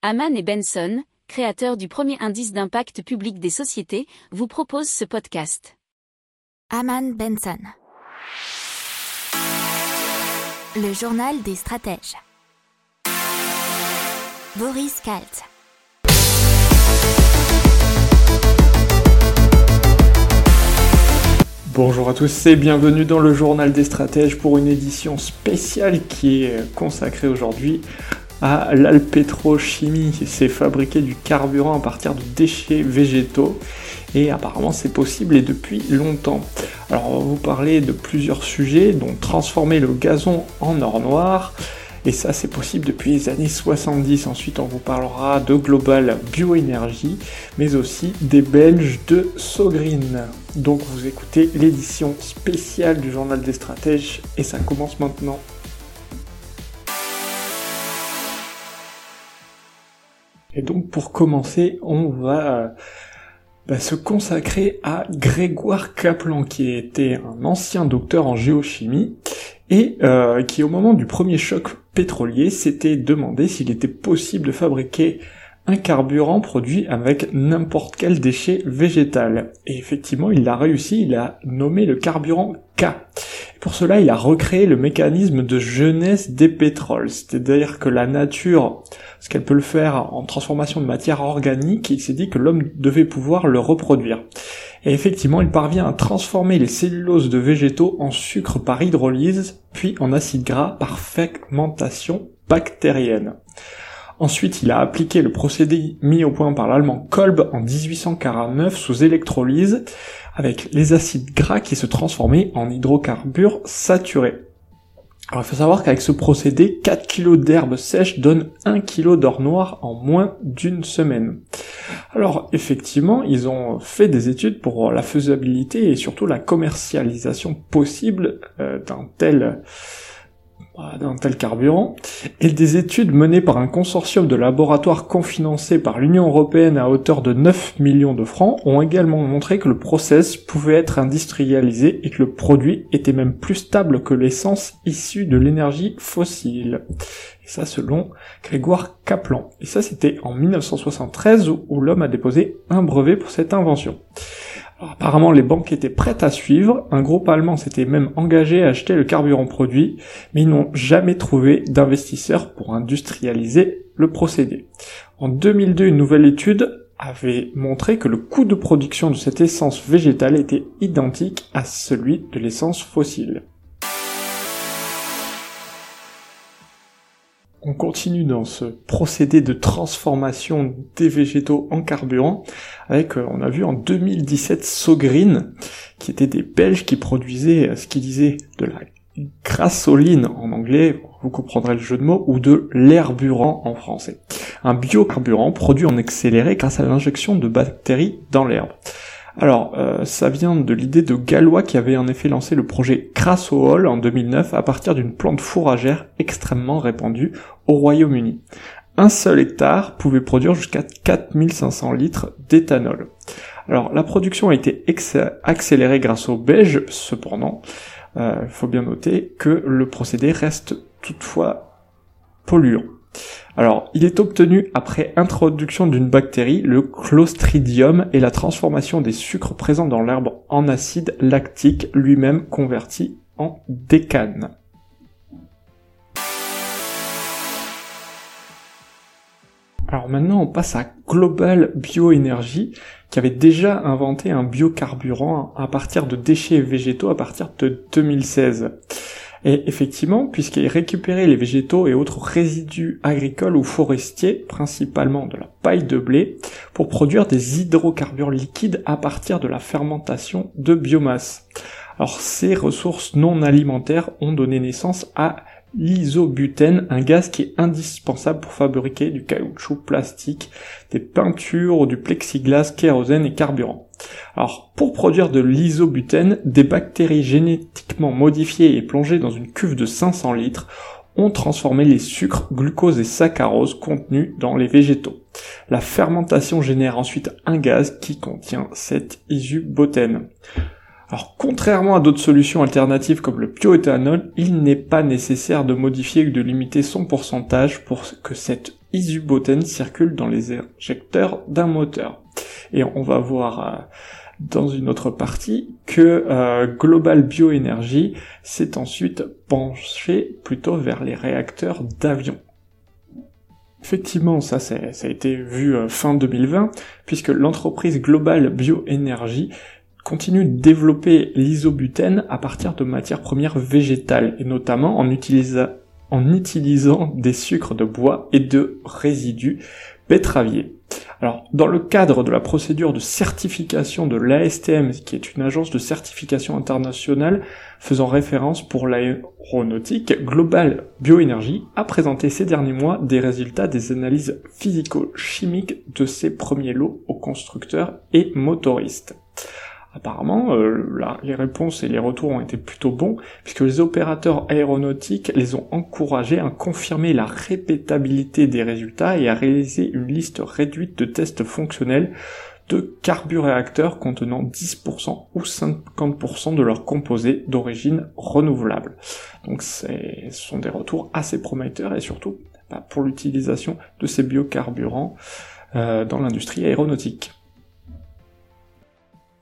Haman et Benson, créateurs du premier indice d'impact public des sociétés, vous proposent ce podcast. Haman Benson. Le journal des stratèges. Boris Kalt. Bonjour à tous et bienvenue dans le journal des stratèges pour une édition spéciale qui est consacrée aujourd'hui à l'alpétrochimie. C'est fabriquer du carburant à partir de déchets végétaux et apparemment c'est possible et depuis longtemps. Alors on va vous parler de plusieurs sujets dont transformer le gazon en or noir, et ça, c'est possible depuis les années 70. Ensuite, on vous parlera de Global Bioénergie, mais aussi des Belges de Sogreen. Donc, vous écoutez l'édition spéciale du Journal des Stratèges, et ça commence maintenant. Et donc, pour commencer, on va euh, bah, se consacrer à Grégoire Kaplan, qui était un ancien docteur en géochimie et euh, qui au moment du premier choc pétrolier s'était demandé s'il était possible de fabriquer un carburant produit avec n'importe quel déchet végétal. Et effectivement, il l'a réussi, il a nommé le carburant K. Pour cela, il a recréé le mécanisme de jeunesse des pétroles, c'est-à-dire que la nature, ce qu'elle peut le faire en transformation de matière organique, il s'est dit que l'homme devait pouvoir le reproduire. Et effectivement, il parvient à transformer les celluloses de végétaux en sucre par hydrolyse, puis en acide gras par fermentation bactérienne. Ensuite, il a appliqué le procédé mis au point par l'allemand Kolb en 1849 sous électrolyse, avec les acides gras qui se transformaient en hydrocarbures saturés. Alors il faut savoir qu'avec ce procédé, 4 kg d'herbe sèche donnent 1 kg d'or noir en moins d'une semaine. Alors effectivement, ils ont fait des études pour la faisabilité et surtout la commercialisation possible euh, d'un tel d'un tel carburant, et des études menées par un consortium de laboratoires confinancés par l'Union européenne à hauteur de 9 millions de francs ont également montré que le process pouvait être industrialisé et que le produit était même plus stable que l'essence issue de l'énergie fossile. Et ça selon Grégoire Kaplan. Et ça c'était en 1973 où l'homme a déposé un brevet pour cette invention apparemment, les banques étaient prêtes à suivre. Un groupe allemand s'était même engagé à acheter le carburant produit, mais ils n'ont jamais trouvé d'investisseurs pour industrialiser le procédé. En 2002, une nouvelle étude avait montré que le coût de production de cette essence végétale était identique à celui de l'essence fossile. On continue dans ce procédé de transformation des végétaux en carburant avec, euh, on a vu en 2017 Sogreen, qui étaient des Belges qui produisaient euh, ce qu'ils disaient de la grassoline en anglais, vous comprendrez le jeu de mots, ou de l'herburant en français. Un biocarburant produit en accéléré grâce à l'injection de bactéries dans l'herbe. Alors, euh, ça vient de l'idée de Gallois qui avait en effet lancé le projet Crassohol en 2009 à partir d'une plante fourragère extrêmement répandue au Royaume-Uni. Un seul hectare pouvait produire jusqu'à 4500 litres d'éthanol. Alors, la production a été accélérée grâce au beige, cependant, euh, il faut bien noter que le procédé reste toutefois polluant. Alors, il est obtenu après introduction d'une bactérie, le Clostridium, et la transformation des sucres présents dans l'herbe en acide lactique, lui-même converti en décane. Alors maintenant, on passe à Global Bioénergie, qui avait déjà inventé un biocarburant à partir de déchets végétaux à partir de 2016. Et effectivement, puisqu'il récupérait les végétaux et autres résidus agricoles ou forestiers, principalement de la paille de blé, pour produire des hydrocarbures liquides à partir de la fermentation de biomasse. Alors ces ressources non alimentaires ont donné naissance à l'isobutène, un gaz qui est indispensable pour fabriquer du caoutchouc plastique, des peintures, du plexiglas, kérosène et carburant. Alors, pour produire de l'isobutène, des bactéries génétiquement modifiées et plongées dans une cuve de 500 litres ont transformé les sucres, glucose et saccharose contenus dans les végétaux. La fermentation génère ensuite un gaz qui contient cet isobutène. Alors contrairement à d'autres solutions alternatives comme le bioéthanol, il n'est pas nécessaire de modifier ou de limiter son pourcentage pour que cette isobutène circule dans les injecteurs d'un moteur. Et on va voir euh, dans une autre partie que euh, Global Bioénergie s'est ensuite penché plutôt vers les réacteurs d'avion. Effectivement, ça, ça a été vu euh, fin 2020, puisque l'entreprise Global Bioénergie continue de développer l'isobutène à partir de matières premières végétales, et notamment en, en utilisant des sucres de bois et de résidus pétraviers. Alors, dans le cadre de la procédure de certification de l'ASTM, qui est une agence de certification internationale faisant référence pour l'aéronautique, Global Bioénergie a présenté ces derniers mois des résultats des analyses physico-chimiques de ses premiers lots aux constructeurs et motoristes. Apparemment, euh, les réponses et les retours ont été plutôt bons, puisque les opérateurs aéronautiques les ont encouragés à confirmer la répétabilité des résultats et à réaliser une liste réduite de tests fonctionnels de carburéacteurs contenant 10% ou 50% de leurs composés d'origine renouvelable. Donc ce sont des retours assez prometteurs et surtout bah, pour l'utilisation de ces biocarburants euh, dans l'industrie aéronautique.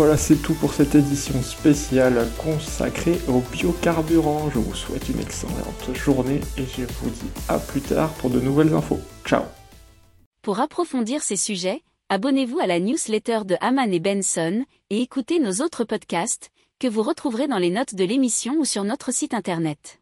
Voilà, c'est tout pour cette édition spéciale consacrée au biocarburant. Je vous souhaite une excellente journée et je vous dis à plus tard pour de nouvelles infos. Ciao Pour approfondir ces sujets, abonnez-vous à la newsletter de Haman et Benson et écoutez nos autres podcasts que vous retrouverez dans les notes de l'émission ou sur notre site internet.